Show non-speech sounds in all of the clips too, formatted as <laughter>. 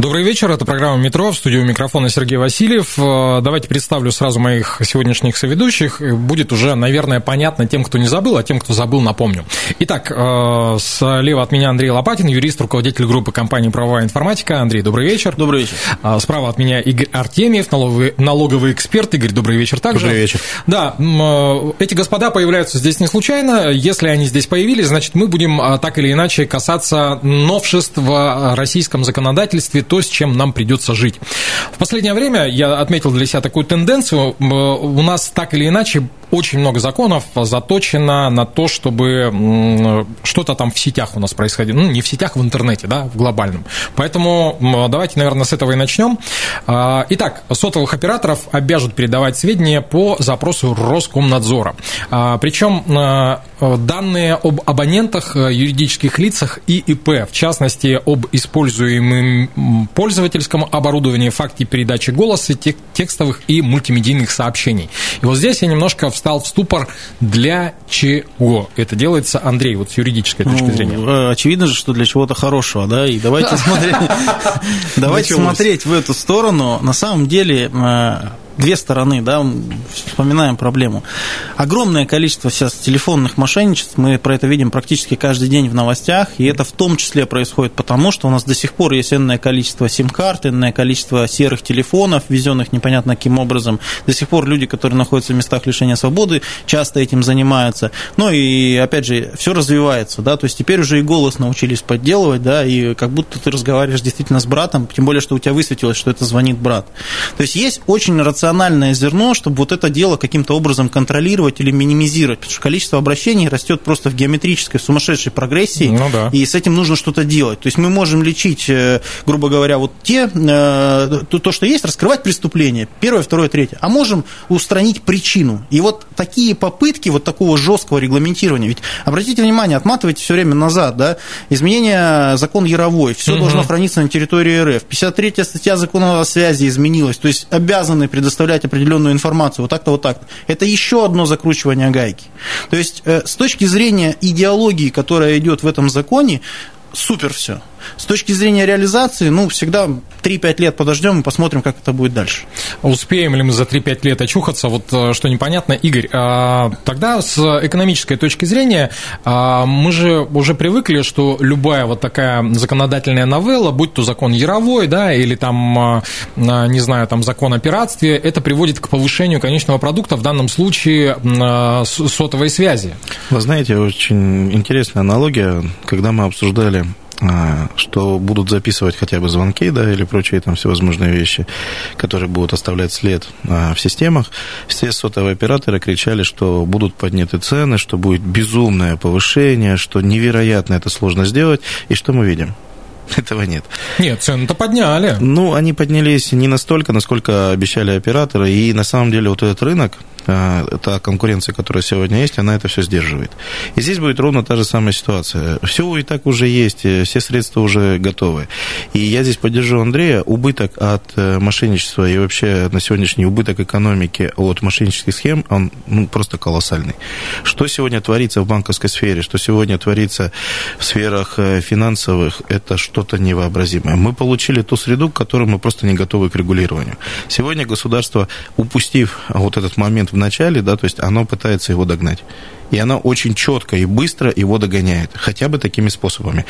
Добрый вечер, это программа «Метро», в студию микрофона Сергей Васильев. Э, давайте представлю сразу моих сегодняшних соведущих. Будет уже, наверное, понятно тем, кто не забыл, а тем, кто забыл, напомню. Итак, э, слева от меня Андрей Лопатин, юрист, руководитель группы компании «Правовая информатика». Андрей, добрый вечер. Добрый вечер. А, справа от меня Игорь Артемьев, налоговый, налоговый эксперт. Игорь, добрый вечер также. Добрый вечер. Да, э, эти господа появляются здесь не случайно. Если они здесь появились, значит, мы будем так или иначе касаться новшеств в российском законодательстве то, с чем нам придется жить. В последнее время я отметил для себя такую тенденцию. У нас так или иначе очень много законов заточено на то, чтобы что-то там в сетях у нас происходило. Ну, не в сетях, в интернете, да, в глобальном. Поэтому давайте, наверное, с этого и начнем. А, итак, сотовых операторов обяжут передавать сведения по запросу Роскомнадзора. А, Причем а, данные об абонентах, юридических лицах и ИП, в частности, об используемом пользовательском оборудовании, факте передачи голоса, текстовых и мультимедийных сообщений. И вот здесь я немножко встал в ступор, для чего это делается, Андрей, вот с юридической точки ну, зрения. Э, очевидно же, что для чего-то хорошего, да, и давайте <laughs> <laughs> смотреть, в эту сторону. На самом деле э, две стороны, да, вспоминаем проблему. Огромное количество сейчас телефонных мошенничеств, мы про это видим практически каждый день в новостях, и это в том числе происходит потому, что у нас до сих пор есть энное количество сим-карт, энное количество серых телефонов, везенных непонятно каким образом. До сих пор люди, которые находятся в местах лишения свободы, часто этим занимаются. Ну и, опять же, все развивается, да, то есть теперь уже и голос научились подделывать, да, и как будто ты разговариваешь действительно с братом, тем более, что у тебя высветилось, что это звонит брат. То есть есть очень рациональный рациональное зерно, чтобы вот это дело каким-то образом контролировать или минимизировать, потому что количество обращений растет просто в геометрической сумасшедшей прогрессии, ну, да. и с этим нужно что-то делать. То есть мы можем лечить, э, грубо говоря, вот те, э, то, что есть, раскрывать преступление, первое, второе, третье, а можем устранить причину. И вот такие попытки вот такого жесткого регламентирования, ведь обратите внимание, отматывайте все время назад, да, изменение закона Яровой, все угу. должно храниться на территории РФ, 53 статья закона о связи изменилась, то есть обязаны предоставить предоставлять определенную информацию, вот так-то, вот так-то. Это еще одно закручивание гайки. То есть, э, с точки зрения идеологии, которая идет в этом законе, супер все. С точки зрения реализации, ну, всегда 3-5 лет подождем и посмотрим, как это будет дальше. Успеем ли мы за 3-5 лет очухаться? Вот э, что непонятно. Игорь, а, тогда с экономической точки зрения а, мы же уже привыкли, что любая вот такая законодательная новелла, будь то закон Яровой, да, или там, а, не знаю, там закон о пиратстве, это приводит к повышению конечного продукта, в данном случае сотовой связи. Вы знаете, очень интересная аналогия, когда мы обсуждали что будут записывать хотя бы звонки, да, или прочие там всевозможные вещи, которые будут оставлять след а, в системах. Все сотовые операторы кричали, что будут подняты цены, что будет безумное повышение, что невероятно это сложно сделать. И что мы видим? <laughs> Этого нет. Нет, цены-то подняли. Ну, они поднялись не настолько, насколько обещали операторы. И на самом деле вот этот рынок, а, та конкуренция, которая сегодня есть, она это все сдерживает. И здесь будет ровно та же самая ситуация. Все и так уже есть, э, все средства уже готовы. И я здесь поддержу Андрея. Убыток от э, мошенничества и вообще на сегодняшний убыток экономики от мошеннических схем, он ну, просто колоссальный. Что сегодня творится в банковской сфере, что сегодня творится в сферах э, финансовых, это что-то невообразимое. Мы получили ту среду, к которой мы просто не готовы к регулированию. Сегодня государство, упустив вот этот момент в начале, да, то есть оно пытается его догнать. И оно очень четко и быстро его догоняет, хотя бы такими способами.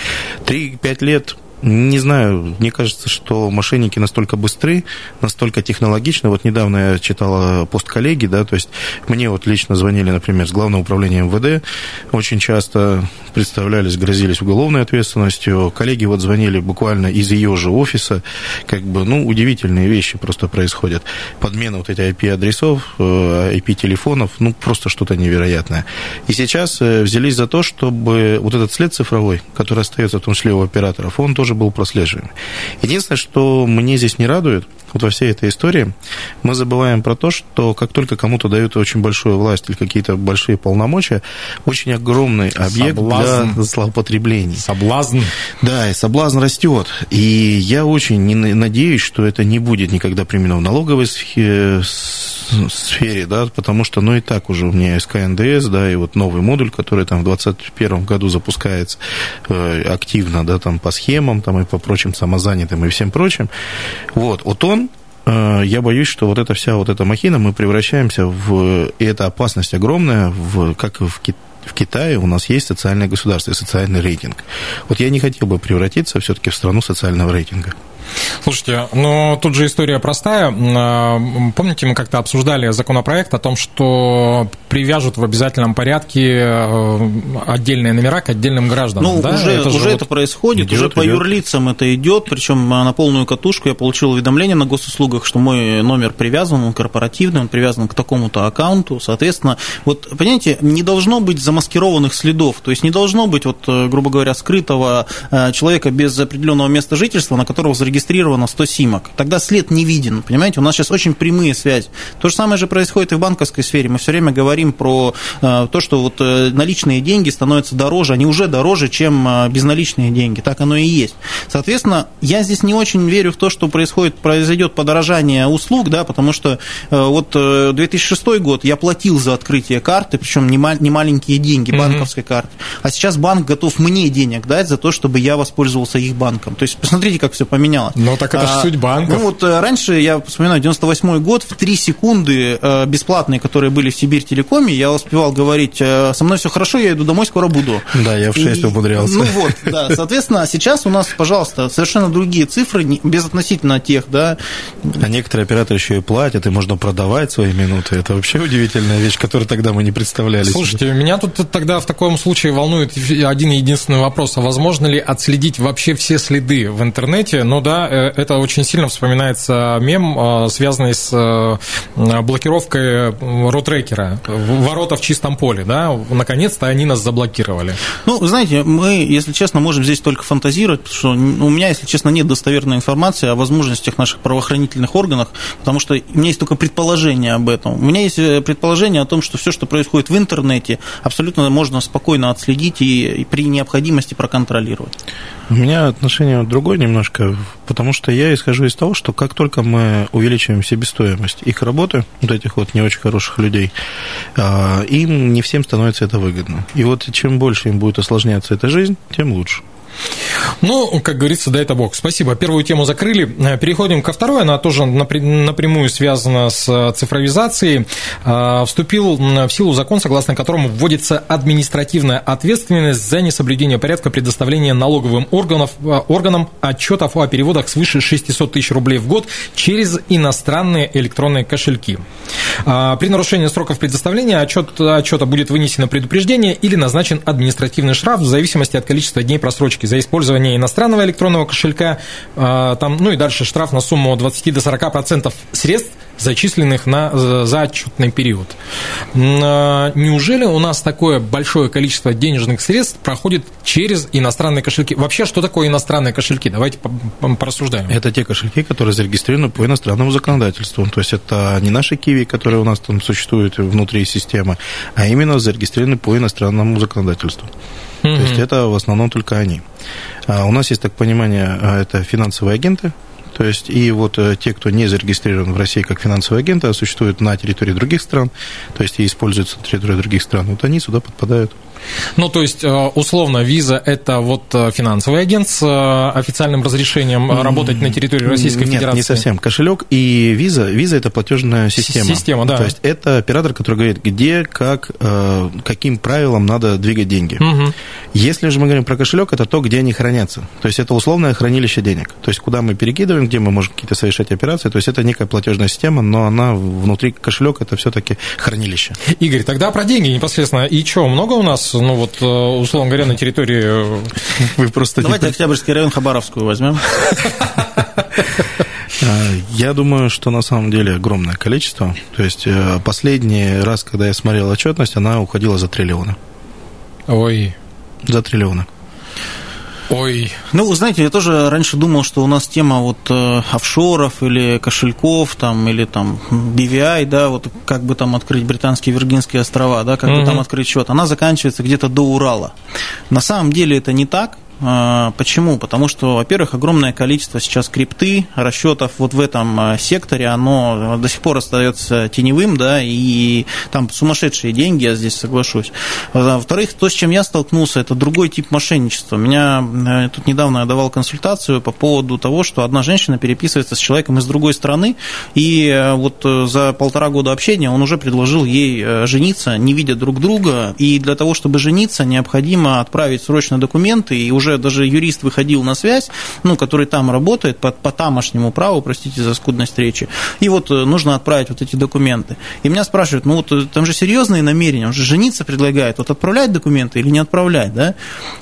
3-5 лет не знаю, мне кажется, что мошенники настолько быстры, настолько технологичны. Вот недавно я читала пост коллеги, да, то есть мне вот лично звонили, например, с Главного управления МВД, очень часто представлялись, грозились уголовной ответственностью. Коллеги вот звонили буквально из ее же офиса, как бы, ну, удивительные вещи просто происходят. Подмена вот этих IP-адресов, IP-телефонов, э, ну, просто что-то невероятное. И сейчас э, взялись за то, чтобы вот этот след цифровой, который остается в том числе у операторов, он тоже тоже был прослеживаем. Единственное, что мне здесь не радует, вот во всей этой истории, мы забываем про то, что как только кому-то дают очень большую власть или какие-то большие полномочия, очень огромный объект соблазн. для злоупотреблений. Соблазн. Да, и соблазн растет. И я очень надеюсь, что это не будет никогда применено в налоговой сфере, да, потому что, ну, и так уже у меня СК НДС, да, и вот новый модуль, который там в 2021 году запускается э, активно, да, там по схемам, там и по прочим самозанятым и всем прочим. Вот, вот он Э, я боюсь, что вот эта вся вот эта махина, мы превращаемся в... И это опасность огромная, в, как в Китае, в Китае у нас есть социальное государство и социальный рейтинг. Вот я не хотел бы превратиться все-таки в страну социального рейтинга. Слушайте, но тут же история простая. Помните, мы как-то обсуждали законопроект о том, что привяжут в обязательном порядке э, отдельные номера к отдельным гражданам. Ну, да? уже, это, уже вот это происходит, идет, уже по идет. юрлицам это идет, причем на полную катушку я получил уведомление на госуслугах, что мой номер привязан, он корпоративный, он привязан к такому-то аккаунту. Соответственно, вот, понимаете, не должно быть замаскированных следов, то есть не должно быть, вот, э, грубо говоря, скрытого э, человека без определенного места жительства, на которого зарегистрирован зарегистрировано 100 симок. Тогда след не виден, понимаете? У нас сейчас очень прямые связи. То же самое же происходит и в банковской сфере. Мы все время говорим про э, то, что вот наличные деньги становятся дороже, они уже дороже, чем безналичные деньги. Так оно и есть. Соответственно, я здесь не очень верю в то, что происходит, произойдет подорожание услуг, да, потому что вот 2006 год я платил за открытие карты, причем не маленькие деньги, банковской mm-hmm. карты. А сейчас банк готов мне денег дать за то, чтобы я воспользовался их банком. То есть посмотрите, как все поменялось. Ну, так это же а, суть банков. Ну, вот э, раньше, я вспоминаю, 98 год, в 3 секунды э, бесплатные, которые были в Сибирь Телекоме, я успевал говорить, э, со мной все хорошо, я иду домой, скоро буду. Да, я в 6 умудрялся. Ну вот, да, соответственно, сейчас у нас, пожалуйста, совершенно другие цифры, безотносительно тех, да. А некоторые операторы еще и платят, и можно продавать свои минуты. Это вообще удивительная вещь, которую тогда мы не представляли. Слушайте, себе. меня тут тогда в таком случае волнует один единственный вопрос. А возможно ли отследить вообще все следы в интернете? Ну да, э, это очень сильно вспоминается мем, э, связанный с э, блокировкой ротрекера. Ворота в чистом поле, да? Наконец-то они нас заблокировали. Ну, знаете, мы, если честно, можем здесь только фантазировать, потому что у меня, если честно, нет достоверной информации о возможностях наших правоохранительных органов, потому что у меня есть только предположение об этом. У меня есть предположение о том, что все, что происходит в интернете, абсолютно можно спокойно отследить и, и при необходимости проконтролировать. У меня отношение другое немножко, потому что я исхожу из того, что как только мы увеличиваем себестоимость их работы, вот этих вот не очень хороших людей, а, им не всем становится это выгодно. И вот чем больше им будет осложняться эта жизнь, тем лучше. Ну, как говорится, дай это бог. Спасибо. Первую тему закрыли. Переходим ко второй. Она тоже напрямую связана с цифровизацией. А, вступил в силу закон, согласно которому вводится административная ответственность за несоблюдение порядка предоставления налоговым органов, органам отчетов о переводах свыше 600 тысяч рублей в год через иностранные электронные кошельки. При нарушении сроков предоставления отчет, отчета будет вынесено предупреждение или назначен административный штраф в зависимости от количества дней просрочки за использование иностранного электронного кошелька, а, там, ну и дальше штраф на сумму от 20 до 40% средств, зачисленных на, за отчетный период. А, неужели у нас такое большое количество денежных средств проходит через иностранные кошельки? Вообще, что такое иностранные кошельки? Давайте порассуждаем. Это те кошельки, которые зарегистрированы по иностранному законодательству. То есть это не наши киви, которые у нас там существуют внутри системы, а именно зарегистрированы по иностранному законодательству. Mm-hmm. То есть это в основном только они. А у нас есть так понимание, а, это финансовые агенты, то есть и вот э, те, кто не зарегистрирован в России как финансовые агенты, а существуют на территории других стран, то есть и используются на территории других стран, вот они сюда подпадают. Ну, то есть, э, условно, виза – это вот э, финансовый агент с э, официальным разрешением работать на территории Российской Нет, Федерации? не совсем. Кошелек и виза, виза – это платежная система. Система, да. То есть, это оператор, который говорит, где, как, каким правилам надо двигать деньги. Угу. Если же мы говорим про кошелек, это то, где они хранятся. То есть, это условное хранилище денег. То есть, куда мы перекидываем, где мы можем какие-то совершать операции. То есть, это некая платежная система, но она внутри кошелек – это все-таки хранилище. Игорь, тогда про деньги непосредственно. И что, много у нас, ну вот, условно говоря, на территории... Э, Вы просто... Давайте Октябрьский район Хабаровскую возьмем. <laughs> А, я думаю, что на самом деле огромное количество. То есть э, последний раз, когда я смотрел отчетность, она уходила за триллионы. Ой. За триллионы. Ой. Ну, вы знаете, я тоже раньше думал, что у нас тема вот э, офшоров или кошельков, там, или там BVI, да, вот как бы там открыть британские Виргинские острова, да, как угу. бы там открыть счет, она заканчивается где-то до Урала. На самом деле это не так. А, почему? Потому что, во-первых, огромное количество сейчас крипты, расчетов вот в этом а, секторе, оно до сих пор остается теневым, да, и там сумасшедшие деньги, я здесь соглашусь. Во-вторых, то, с чем я столкнулся, это другой тип мошенничества. Меня э, тут недавно я давал консультацию по поводу того, что одна женщина переписывается с человеком из другой страны, и э, вот э, за полтора года общения он уже предложил ей жениться, не видя друг друга, и для того, чтобы жениться, необходимо отправить срочно документы и уже уже даже юрист выходил на связь, ну, который там работает по, по тамошнему праву, простите за скудность речи, и вот э, нужно отправить вот эти документы. И меня спрашивают, ну, вот э, там же серьезные намерения, он же жениться предлагает, вот отправлять документы или не отправлять, да?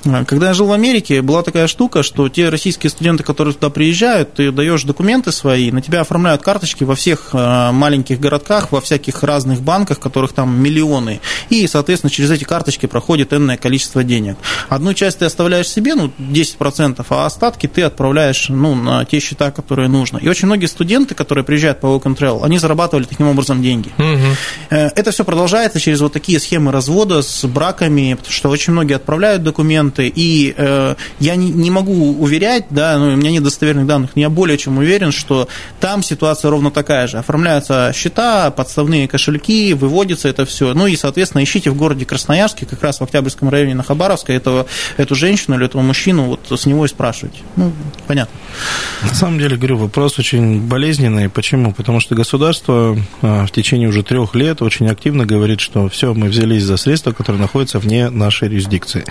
А, когда я жил в Америке, была такая штука, что те российские студенты, которые туда приезжают, ты даешь документы свои, на тебя оформляют карточки во всех э, маленьких городках, во всяких разных банках, которых там миллионы, и, соответственно, через эти карточки проходит энное количество денег. Одну часть ты оставляешь себе, ну, 10%, а остатки ты отправляешь ну, на те счета, которые нужно. И очень многие студенты, которые приезжают по and Travel, они зарабатывали таким образом деньги. Угу. Это все продолжается через вот такие схемы развода с браками, потому что очень многие отправляют документы, и э, я не, не могу уверять, да, ну, у меня нет достоверных данных, но я более чем уверен, что там ситуация ровно такая же. Оформляются счета, подставные кошельки, выводится это все. Ну и, соответственно, ищите в городе Красноярске, как раз в Октябрьском районе на Хабаровской, этого, эту женщину или этого мужчину, вот с него и спрашивать. Ну, понятно. На самом деле, говорю, вопрос очень болезненный. Почему? Потому что государство а, в течение уже трех лет очень активно говорит, что все, мы взялись за средства, которые находятся вне нашей юрисдикции.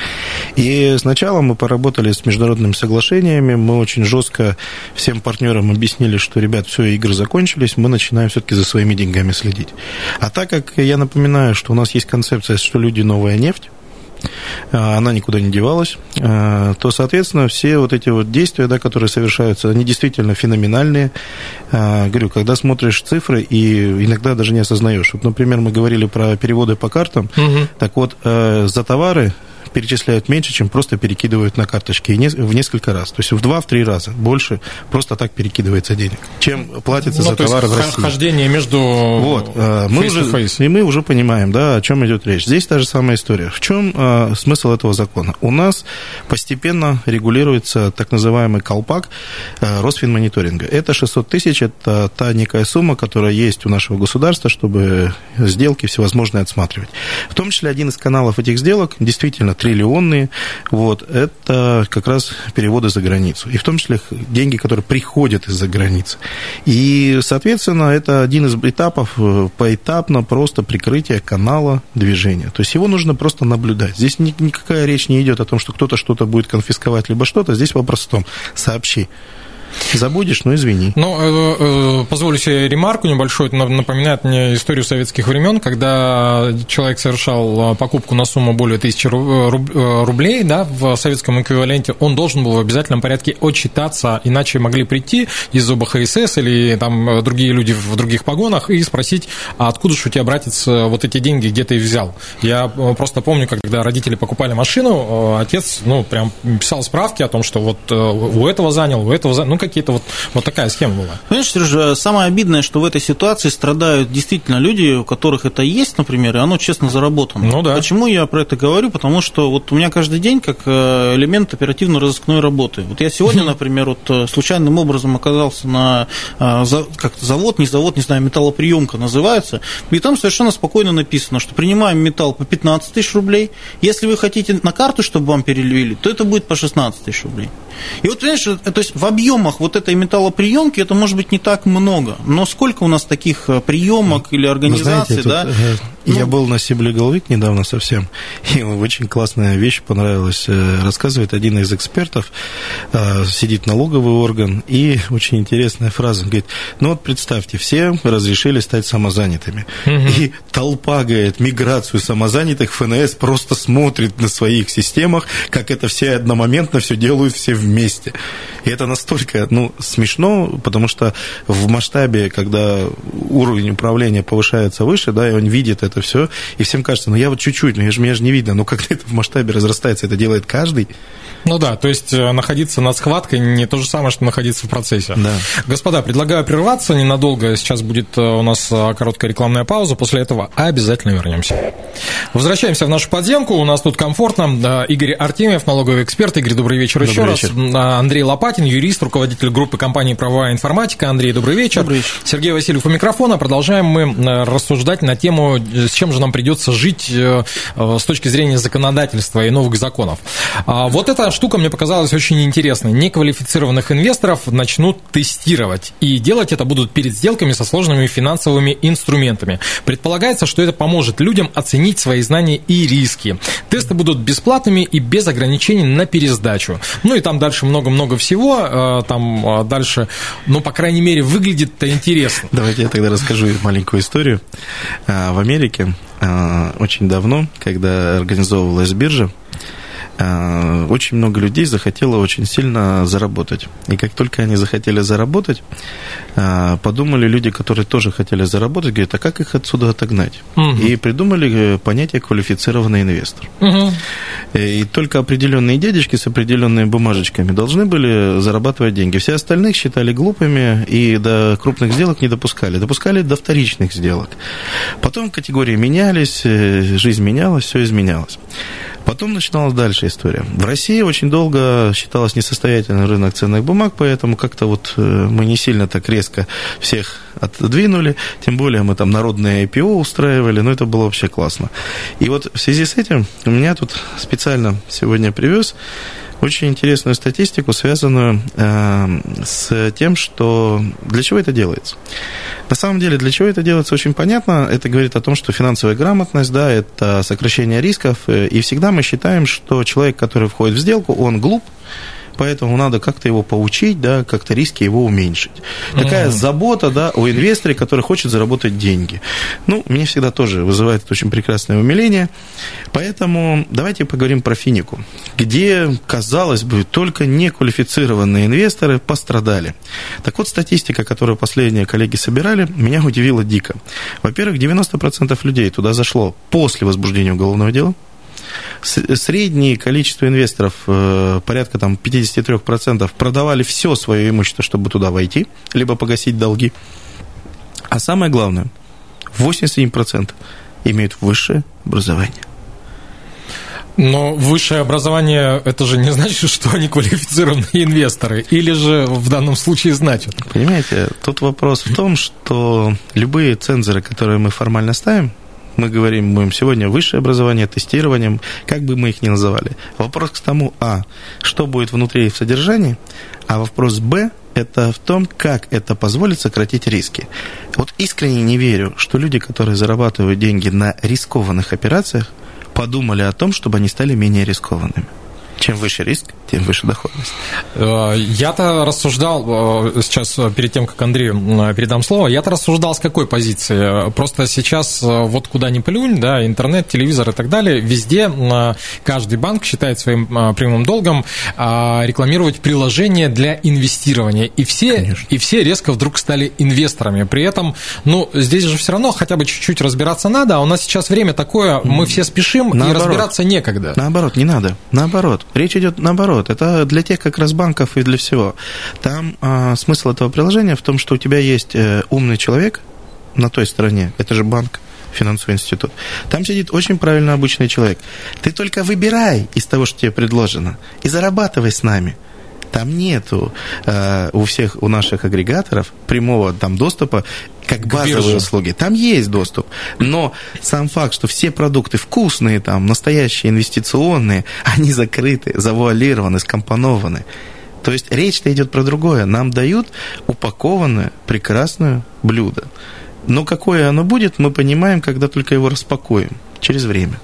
И сначала мы поработали с международными соглашениями, мы очень жестко всем партнерам объяснили, что, ребят, все, игры закончились, мы начинаем все-таки за своими деньгами следить. А так как я напоминаю, что у нас есть концепция, что люди новая нефть, она никуда не девалась, а, то, соответственно, все вот эти вот действия, да, которые совершаются, они действительно феноменальные. А, говорю, когда смотришь цифры и иногда даже не осознаешь. Вот, например, мы говорили про переводы по картам, угу. так вот, за товары перечисляют меньше, чем просто перекидывают на карточки и в несколько раз. То есть в два-три раза больше просто так перекидывается денег, чем платится ну, за товары в России. Хождение между вот, э, мы уже, face. И мы уже понимаем, да, о чем идет речь. Здесь та же самая история. В чем э, смысл этого закона? У нас постепенно регулируется так называемый колпак э, Росфинмониторинга. Это 600 тысяч, это та некая сумма, которая есть у нашего государства, чтобы сделки всевозможные отсматривать. В том числе один из каналов этих сделок действительно триллионные, вот, это как раз переводы за границу. И в том числе деньги, которые приходят из-за границы. И, соответственно, это один из этапов э, поэтапно просто прикрытие канала движения. То есть его нужно просто наблюдать. Здесь никакая речь не идет о том, что кто-то что-то будет конфисковать, либо что-то. Здесь вопрос в том, сообщи. Забудешь, ну извини. Ну, э, э, позволю себе ремарку небольшую. Это напоминает мне историю советских времен, когда человек совершал э, покупку на сумму более тысячи рублей, да, в советском эквиваленте, он должен был в обязательном порядке отчитаться, иначе могли прийти из ОБХСС или там другие люди в других погонах и спросить, а откуда же у тебя, братец, вот эти деньги, где ты их взял? Я просто помню, когда родители покупали машину, отец, ну, прям писал справки о том, что вот у этого занял, у этого занял, ну, какие-то вот, вот такая схема была. Понимаешь, Сережа, самое обидное, что в этой ситуации страдают действительно люди, у которых это есть, например, и оно честно заработано. Ну да. Почему я про это говорю? Потому что вот у меня каждый день как э, элемент оперативно-розыскной работы. Вот я сегодня, <laughs> например, вот э, случайным образом оказался на э, как завод, не завод, не знаю, металлоприемка называется, и там совершенно спокойно написано, что принимаем металл по 15 тысяч рублей, если вы хотите на карту, чтобы вам перевели, то это будет по 16 тысяч рублей. И вот, понимаешь, то есть в объемах вот этой металлоприемки это может быть не так много, но сколько у нас таких э, приемок или организаций, знаете, да? Тут, э, ну, я был на Сибле недавно совсем, <laughs> и очень классная вещь понравилась. Э, рассказывает один из экспертов, сидит налоговый орган, и очень интересная фраза. Говорит, ну вот представьте, все разрешили стать самозанятыми. Угу. И толпа, говорит, миграцию самозанятых ФНС просто смотрит на своих системах, как это все одномоментно все делают все вместе. И это настолько ну, смешно, потому что в масштабе, когда уровень управления повышается выше, да, и он видит это все, и всем кажется, ну я вот чуть-чуть, ну я же, меня же не видно, но когда <laughs> это в масштабе разрастается, это делает каждый. Ну да, то есть э, находиться над схваткой не то же самое, что находиться в процессе. Да. Господа, предлагаю прерваться ненадолго. Сейчас будет э, у нас э, короткая рекламная пауза. После этого обязательно вернемся. Возвращаемся в нашу подземку. У нас тут комфортно. Игорь Артемьев, налоговый эксперт. Игорь, добрый вечер добрый еще вечер. раз. Андрей Лопатин, юрист, руководитель группы компании «Правовая информатика». Андрей, добрый вечер. Добрый вечер. Сергей Васильев у микрофона. Продолжаем мы рассуждать на тему, с чем же нам придется жить с точки зрения законодательства и новых законов. А вот эта штука мне показалась очень интересной. Неквалифицированных инвесторов начнут тестировать. И делать это будут перед сделками со сложными финансовыми инструментами. Предполагается, что это поможет людям оценить свои знания и риски. Тесты будут бесплатными и без ограничений на пересдачу. Ну и там дальше много-много всего. Э, там э, дальше, ну, по крайней мере, выглядит это интересно. Давайте я тогда расскажу маленькую историю. Э, в Америке очень давно, когда организовывалась биржа, Э, очень много людей захотело очень сильно заработать. И как только они захотели заработать, э, подумали люди, которые тоже хотели заработать, говорят, а как их отсюда отогнать? Угу. И придумали э, понятие квалифицированный инвестор. Угу. И только определенные дядечки с определенными бумажечками должны были зарабатывать деньги. Все остальных считали глупыми и до крупных сделок не допускали. Допускали до вторичных сделок. Потом категории менялись, жизнь менялась, все изменялось. Потом начиналась дальше история. В России очень долго считалось несостоятельный рынок ценных бумаг, поэтому как-то вот э, мы не сильно так резко всех отодвинули, тем более мы там народные IPO устраивали, но это было вообще классно. И вот в связи с этим у меня тут специально сегодня привез очень интересную статистику, связанную э, с тем, что для чего это делается. На самом деле, для чего это делается, очень понятно. Это говорит о том, что финансовая грамотность, да, это сокращение рисков. Э, и всегда мы считаем, что человек, который входит в сделку, он глуп, поэтому надо как-то его поучить, да, как-то риски его уменьшить. Такая mm-hmm. забота, да, о инвесторе, который хочет заработать деньги. Ну, меня всегда тоже вызывает это очень прекрасное умиление. Поэтому давайте поговорим про финику, где, казалось бы, только неквалифицированные инвесторы пострадали. Так вот, статистика, которую последние коллеги собирали, меня удивила дико. Во-первых, 90% людей туда зашло после возбуждения уголовного дела, среднее количество инвесторов, э, порядка там 53%, продавали все свое имущество, чтобы туда войти, либо погасить долги. А самое главное, 87% имеют высшее образование. Но высшее образование это же не значит, <laughs> что они квалифицированные инвесторы, или же в данном случае значит? Понимаете, тут вопрос в том, что любые цензоры, которые мы формально ставим, мы говорим, будем сегодня высшее образование, тестированием, как бы мы их ни называли. Вопрос к тому, а, что будет внутри в содержании, а вопрос, б, это в том, как это позволит сократить риски. Вот искренне не верю, что люди, которые зарабатывают деньги на рискованных операциях, подумали о том, чтобы они стали менее рискованными. Чем выше риск, тем выше доходность. Э, я-то рассуждал, э, сейчас э, перед тем, как Андрею передам слово, я-то рассуждал с какой позиции. Просто сейчас вот куда ни плюнь, да, интернет, телевизор и так далее, везде каждый банк считает своим прямым долгом рекламировать приложение для инвестирования. И все, и все резко вдруг стали инвесторами. При этом, ну, здесь же все равно хотя бы чуть-чуть разбираться надо, а у нас сейчас время такое, мы все спешим, наоборот. и разбираться некогда. Наоборот, не надо. Наоборот. Речь идет наоборот это для тех как раз банков и для всего. Там а, смысл этого приложения в том, что у тебя есть э, умный человек на той стороне, это же банк, финансовый институт. Там сидит очень правильно обычный человек. Ты только выбирай из того, что тебе предложено, и зарабатывай с нами. Там нету э, у всех, у наших агрегаторов прямого там доступа как базовые услуги. Там есть доступ. Но сам факт, что все продукты вкусные, там, настоящие инвестиционные, <laughs> они закрыты, завуалированы, скомпонованы. То есть речь-то идет про другое. Нам дают упакованное, прекрасное блюдо. Но какое оно будет, мы понимаем, когда только его распакуем, через время.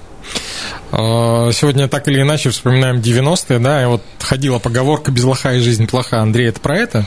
А, сегодня так или иначе вспоминаем 90-е, да, и вот ходила поговорка «без лоха и жизнь плоха». Андрей, это про это?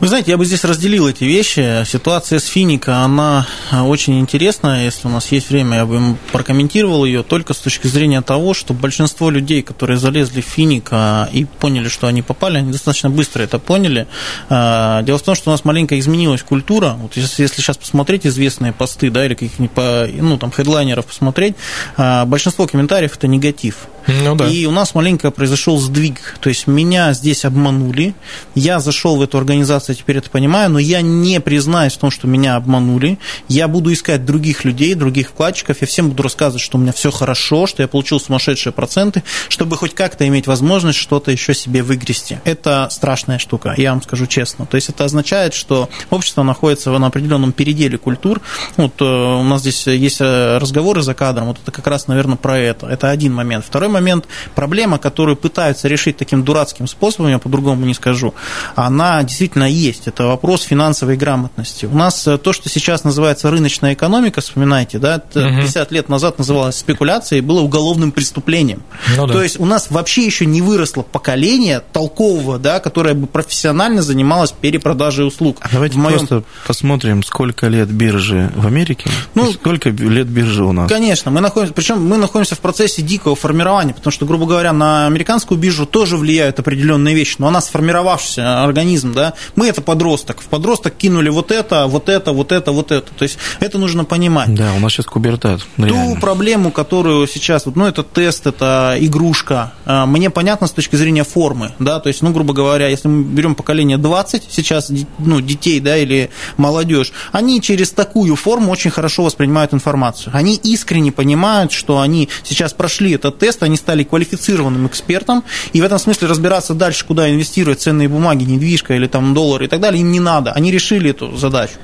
Вы знаете, я бы здесь разделил эти вещи. Ситуация с Финика, она очень интересная. Если у нас есть время, я бы прокомментировал ее только с точки зрения того, что большинство людей, которые залезли в Финик и поняли, что они попали, они достаточно быстро это поняли. Дело в том, что у нас маленько изменилась культура. Вот если, сейчас посмотреть известные посты, да, или каких-нибудь, ну, там, хедлайнеров посмотреть, большинство комментариев – это негатив. Ну, да. И у нас маленько произошел сдвиг. То есть меня здесь обманули, я зашел в эту организацию, теперь это понимаю, но я не признаюсь в том, что меня обманули. Я буду искать других людей, других вкладчиков, я всем буду рассказывать, что у меня все хорошо, что я получил сумасшедшие проценты, чтобы хоть как-то иметь возможность что-то еще себе выгрести. Это страшная штука, я вам скажу честно. То есть это означает, что общество находится на определенном переделе культур. Вот э, у нас здесь есть э, разговоры за кадром, вот это как раз, наверное, про это. Это один момент. Второй момент, проблема, которую пытаются решить таким дурацким способом, я по-другому не скажу, она действительно есть. Это вопрос финансовой грамотности. У нас э, то, что сейчас называется рыночная экономика, вспоминайте, да, 50 угу. лет назад называлось спекуляцией, было уголовным преступлением. Ну, да. То есть у нас вообще еще не выросло поколение толкового, да, которое бы профессионально занималось перепродажей услуг. А давайте моем... просто посмотрим, сколько лет биржи в Америке, ну, сколько лет биржи у нас. Конечно, мы находимся, причем мы находимся в процессе дикого формирования потому что, грубо говоря, на американскую биржу тоже влияют определенные вещи, но она сформировавшийся организм, да, мы это подросток, в подросток кинули вот это, вот это, вот это, вот это, то есть это нужно понимать. Да, у нас сейчас кубертат. Реально. Ту проблему, которую сейчас, ну, это тест, это игрушка, а, мне понятно с точки зрения формы, да, то есть, ну, грубо говоря, если мы берем поколение 20, сейчас, ну, детей, да, или молодежь, они через такую форму очень хорошо воспринимают информацию. Они искренне понимают, что они сейчас прошли этот тест, они стали квалифицированным экспертом, и в этом смысле разбираться дальше, куда инвестировать ценные бумаги, недвижка или там доллары и так далее, им не надо. Они решили эту задачу.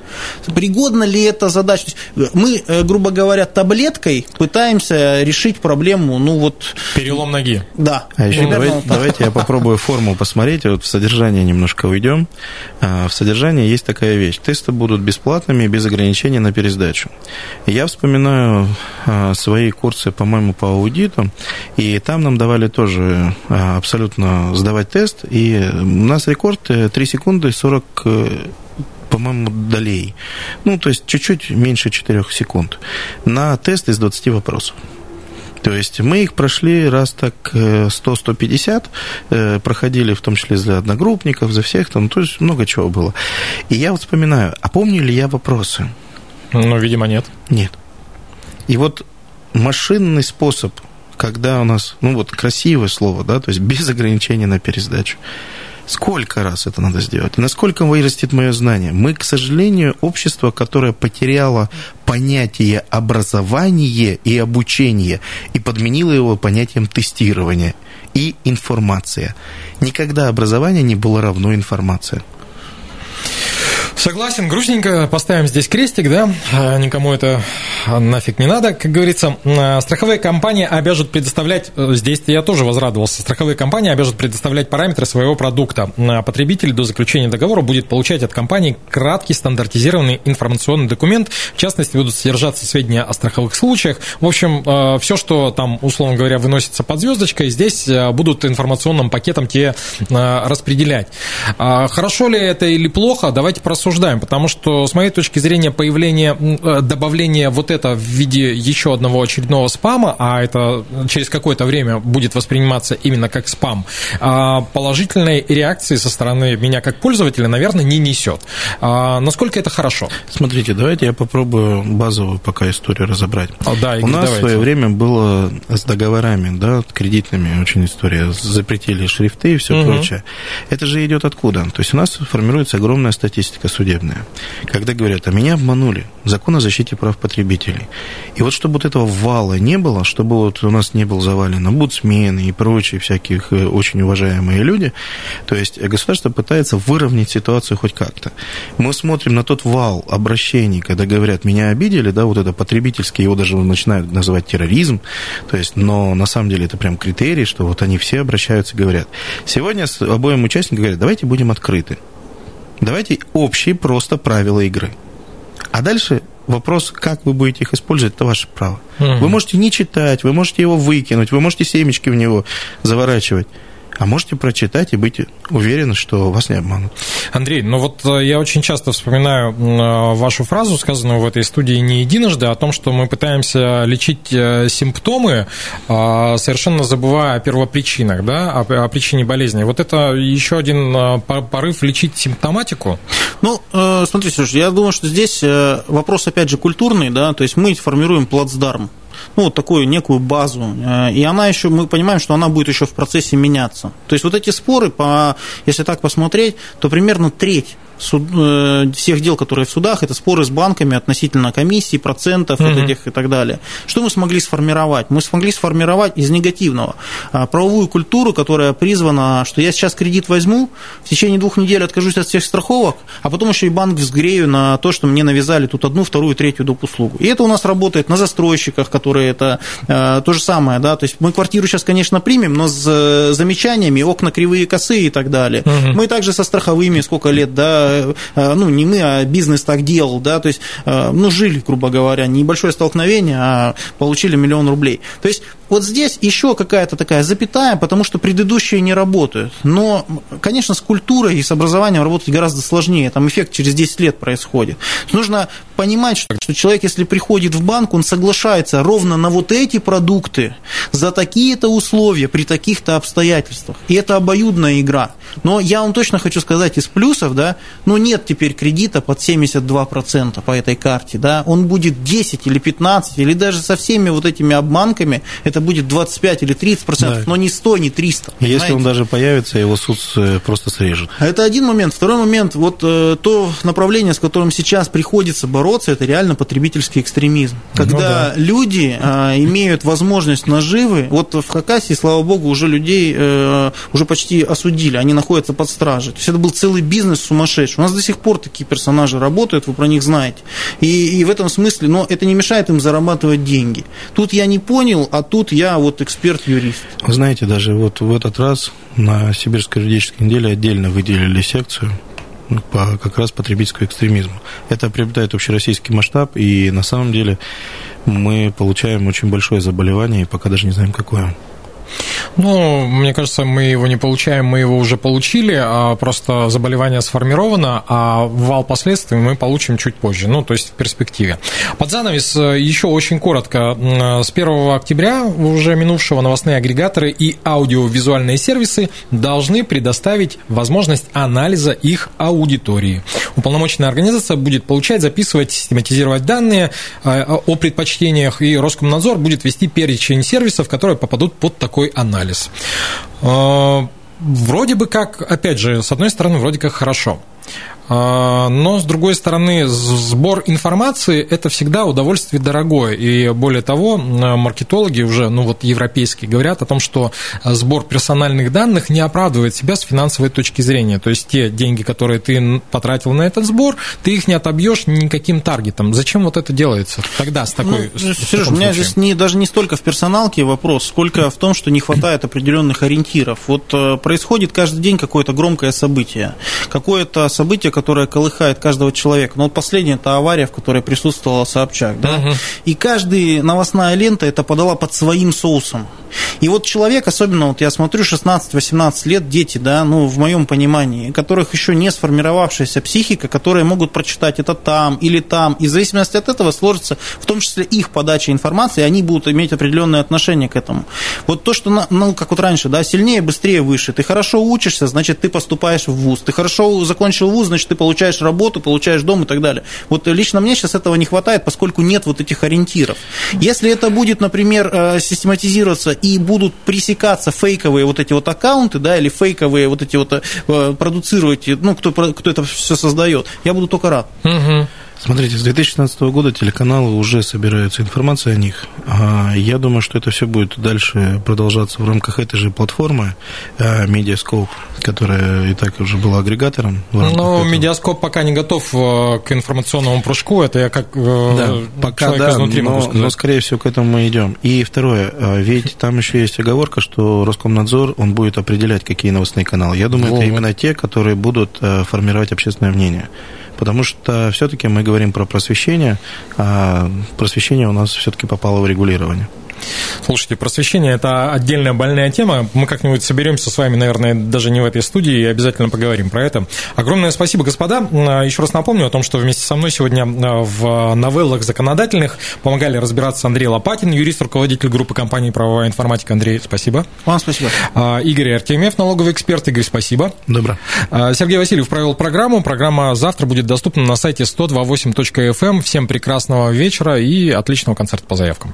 Пригодна ли эта задача? Мы, э, грубо говоря, таблеткой пытаемся решить проблему, ну вот... Перелом ноги. Да. А еще давайте, вот давайте я попробую форму посмотреть, вот в содержание немножко уйдем. А, в содержании есть такая вещь. Тесты будут бесплатными, без ограничений на пересдачу. Я вспоминаю а, свои курсы, по-моему, по аудиту, и там нам давали тоже а, абсолютно сдавать тест. И у нас рекорд 3 э, секунды 40 э, по-моему, долей. Ну, то есть чуть-чуть меньше 4 секунд на тест из 20 вопросов. То есть мы их прошли раз так 100-150, э, проходили в том числе за одногруппников, за всех, там, то есть много чего было. И я вот вспоминаю, а помню ли я вопросы? Ну, видимо, нет. Нет. И вот машинный способ когда у нас, ну вот красивое слово, да, то есть без ограничения на пересдачу. Сколько раз это надо сделать? Насколько вырастет мое знание? Мы, к сожалению, общество, которое потеряло понятие образования и обучения и подменило его понятием тестирования и информация. Никогда образование не было равно информации. Согласен, грустненько, поставим здесь крестик, да, а, никому это нафиг не надо, как говорится. А, страховые компании обяжут предоставлять, э, здесь я тоже возрадовался, страховые компании обяжут предоставлять параметры своего продукта. А потребитель до заключения договора будет получать от компании краткий стандартизированный информационный документ, в частности, будут содержаться сведения о страховых случаях. В общем, все, что там, условно говоря, выносится под звездочкой, здесь будут информационным пакетом те распределять. Хорошо ли это или плохо, давайте просудим обсуждаем, потому что, с моей точки зрения, появление, э, добавление вот это в виде еще одного очередного спама, а это через какое-то время будет восприниматься именно как спам, а положительной реакции со стороны меня как пользователя, наверное, не несет. А насколько это хорошо? Смотрите, давайте я попробую базовую пока историю разобрать. О, да, У нас давайте. в свое время было с договорами, да, кредитными очень история, запретили шрифты и все угу. прочее. Это же идет откуда? То есть у нас формируется огромная статистика судебная, когда говорят, а меня обманули, закон о защите прав потребителей. И вот чтобы вот этого вала не было, чтобы вот у нас не был завален омбудсмены и прочие всяких э, очень уважаемые люди, то есть государство пытается выровнять ситуацию хоть как-то. Мы смотрим на тот вал обращений, когда говорят, меня обидели, да, вот это потребительский, его даже начинают называть терроризм, то есть, но на самом деле это прям критерий, что вот они все обращаются и говорят. Сегодня обоим участникам говорят, давайте будем открыты. Давайте общие просто правила игры. А дальше вопрос, как вы будете их использовать, это ваше право. Угу. Вы можете не читать, вы можете его выкинуть, вы можете семечки в него заворачивать. А можете прочитать и быть уверены, что вас не обманут. Андрей, ну вот э, я очень часто вспоминаю э, вашу фразу, сказанную в этой студии не единожды, о том, что мы пытаемся лечить э, симптомы, совершенно забывая о первопричинах, да, о, причине болезни. Вот это еще один порыв лечить симптоматику? Ну, смотрите, Сереж, я думаю, что здесь вопрос, опять же, культурный, да, то есть мы формируем плацдарм ну, вот такую некую базу. Э, и она еще, мы понимаем, что она будет еще в процессе меняться. То есть вот эти споры, по, если так посмотреть, то примерно треть суд, э, всех дел, которые в судах, это споры с банками относительно комиссий, процентов mm-hmm. вот этих и так далее. Что мы смогли сформировать? Мы смогли сформировать из негативного а, правовую культуру, которая призвана, что я сейчас кредит возьму, в течение двух недель откажусь от всех страховок, а потом еще и банк взгрею на то, что мне навязали тут одну, вторую, третью доп. услугу. И это у нас работает на застройщиках, которые это э, то же самое, да, то есть мы квартиру сейчас, конечно, примем, но с э, замечаниями, окна кривые, косые и так далее. Угу. Мы также со страховыми сколько лет, да, Э, ну, не мы, а бизнес так делал, да, то есть, э, ну, жили, грубо говоря, небольшое столкновение, а получили миллион рублей. То есть, вот здесь еще какая-то такая запятая, потому что предыдущие не работают. Но, конечно, с культурой и с образованием работать гораздо сложнее. Там эффект через 10 лет происходит. Нужно понимать, что, человек, если приходит в банк, он соглашается ровно на вот эти продукты за такие-то условия, при таких-то обстоятельствах. И это обоюдная игра. Но я вам точно хочу сказать из плюсов, да, ну нет теперь кредита под 72% по этой карте, да, он будет 10 или 15, или даже со всеми вот этими обманками, это будет 25 или 30%, да. но не 100, не 300. Если понимаете? он даже появится, его суд э, просто срежет. Это один момент. Второй момент, вот э, то направление, с которым сейчас приходится бороться, это реально потребительский экстремизм. Ну Когда ну, да. люди э, имеют возможность наживы, вот в Хакасии, слава богу, уже людей э, уже почти осудили, они находятся под стражей. То есть это был целый бизнес сумасшедший. У нас до сих пор такие персонажи работают, вы про них знаете. И, и в этом смысле, но это не мешает им зарабатывать деньги. Тут я не понял, а тут я вот эксперт-юрист. Вы знаете, даже вот в этот раз на Сибирской юридической неделе отдельно выделили секцию по как раз потребительскому экстремизму. Это приобретает общероссийский масштаб, и на самом деле мы получаем очень большое заболевание, и пока даже не знаем, какое. Ну, мне кажется, мы его не получаем, мы его уже получили, а просто заболевание сформировано, а вал последствий мы получим чуть позже, ну, то есть в перспективе. Под занавес э, еще очень коротко. С 1 октября уже минувшего новостные агрегаторы и аудиовизуальные сервисы должны предоставить возможность анализа их аудитории. Уполномоченная организация будет получать, записывать, систематизировать данные э, о предпочтениях, и Роскомнадзор будет вести перечень сервисов, которые попадут под такой такой анализ. А, вроде бы как, опять же, с одной стороны, вроде как хорошо. А, но, с другой стороны, сбор информации – это всегда удовольствие дорогое. И более того, маркетологи уже, ну вот европейские, говорят о том, что сбор персональных данных не оправдывает себя с финансовой точки зрения. То есть те деньги, которые ты потратил на этот сбор, ты их не отобьешь никаким таргетом. Зачем вот это делается тогда с такой ну, Сереж, у меня здесь не, даже не столько в персоналке вопрос, сколько в том, что не хватает определенных ориентиров. Вот э, происходит каждый день какое-то громкое событие. Какое-то событие, которая колыхает каждого человека. Но вот последняя это авария, в которой присутствовала Собчак. Да? Угу. И каждая новостная лента это подала под своим соусом. И вот человек, особенно вот я смотрю, 16-18 лет, дети, да, ну, в моем понимании, которых еще не сформировавшаяся психика, которые могут прочитать это там или там, и в зависимости от этого сложится в том числе их подача информации, и они будут иметь определенное отношение к этому. Вот то, что, ну, как вот раньше, да, сильнее, быстрее, выше. Ты хорошо учишься, значит, ты поступаешь в ВУЗ. Ты хорошо закончил ВУЗ, значит, ты получаешь работу, получаешь дом и так далее. Вот лично мне сейчас этого не хватает, поскольку нет вот этих ориентиров. Если это будет, например, э, систематизироваться и будут пресекаться фейковые вот эти вот аккаунты, да, или фейковые вот эти вот э, продуцировать, ну, кто, кто это все создает, я буду только рад. Угу. Смотрите, с 2016 года телеканалы уже собираются информация о них. А, я думаю, что это все будет дальше продолжаться в рамках этой же платформы Медиаскоп, которая и так уже была агрегатором. Но Медиаскоп пока не готов э, к информационному прыжку. Это я как э, да, пока да, изнутри но, могу сказать. но, скорее всего, к этому мы идем. И второе, э, ведь там еще есть оговорка, что Роскомнадзор, он будет определять, какие новостные каналы. Я думаю, вот. это именно те, которые будут формировать общественное мнение потому что все-таки мы говорим про просвещение, а просвещение у нас все-таки попало в регулирование. Слушайте, просвещение – это отдельная больная тема. Мы как-нибудь соберемся с вами, наверное, даже не в этой студии, и обязательно поговорим про это. Огромное спасибо, господа. Еще раз напомню о том, что вместе со мной сегодня в новеллах законодательных помогали разбираться Андрей Лопатин, юрист, руководитель группы компании «Правовая информатика». Андрей, спасибо. Вам спасибо. А, Игорь Артемьев, налоговый эксперт. Игорь, спасибо. Добро. А, Сергей Васильев провел программу. Программа завтра будет доступна на сайте 128.fm. Эм. Всем прекрасного вечера и отличного концерта по заявкам.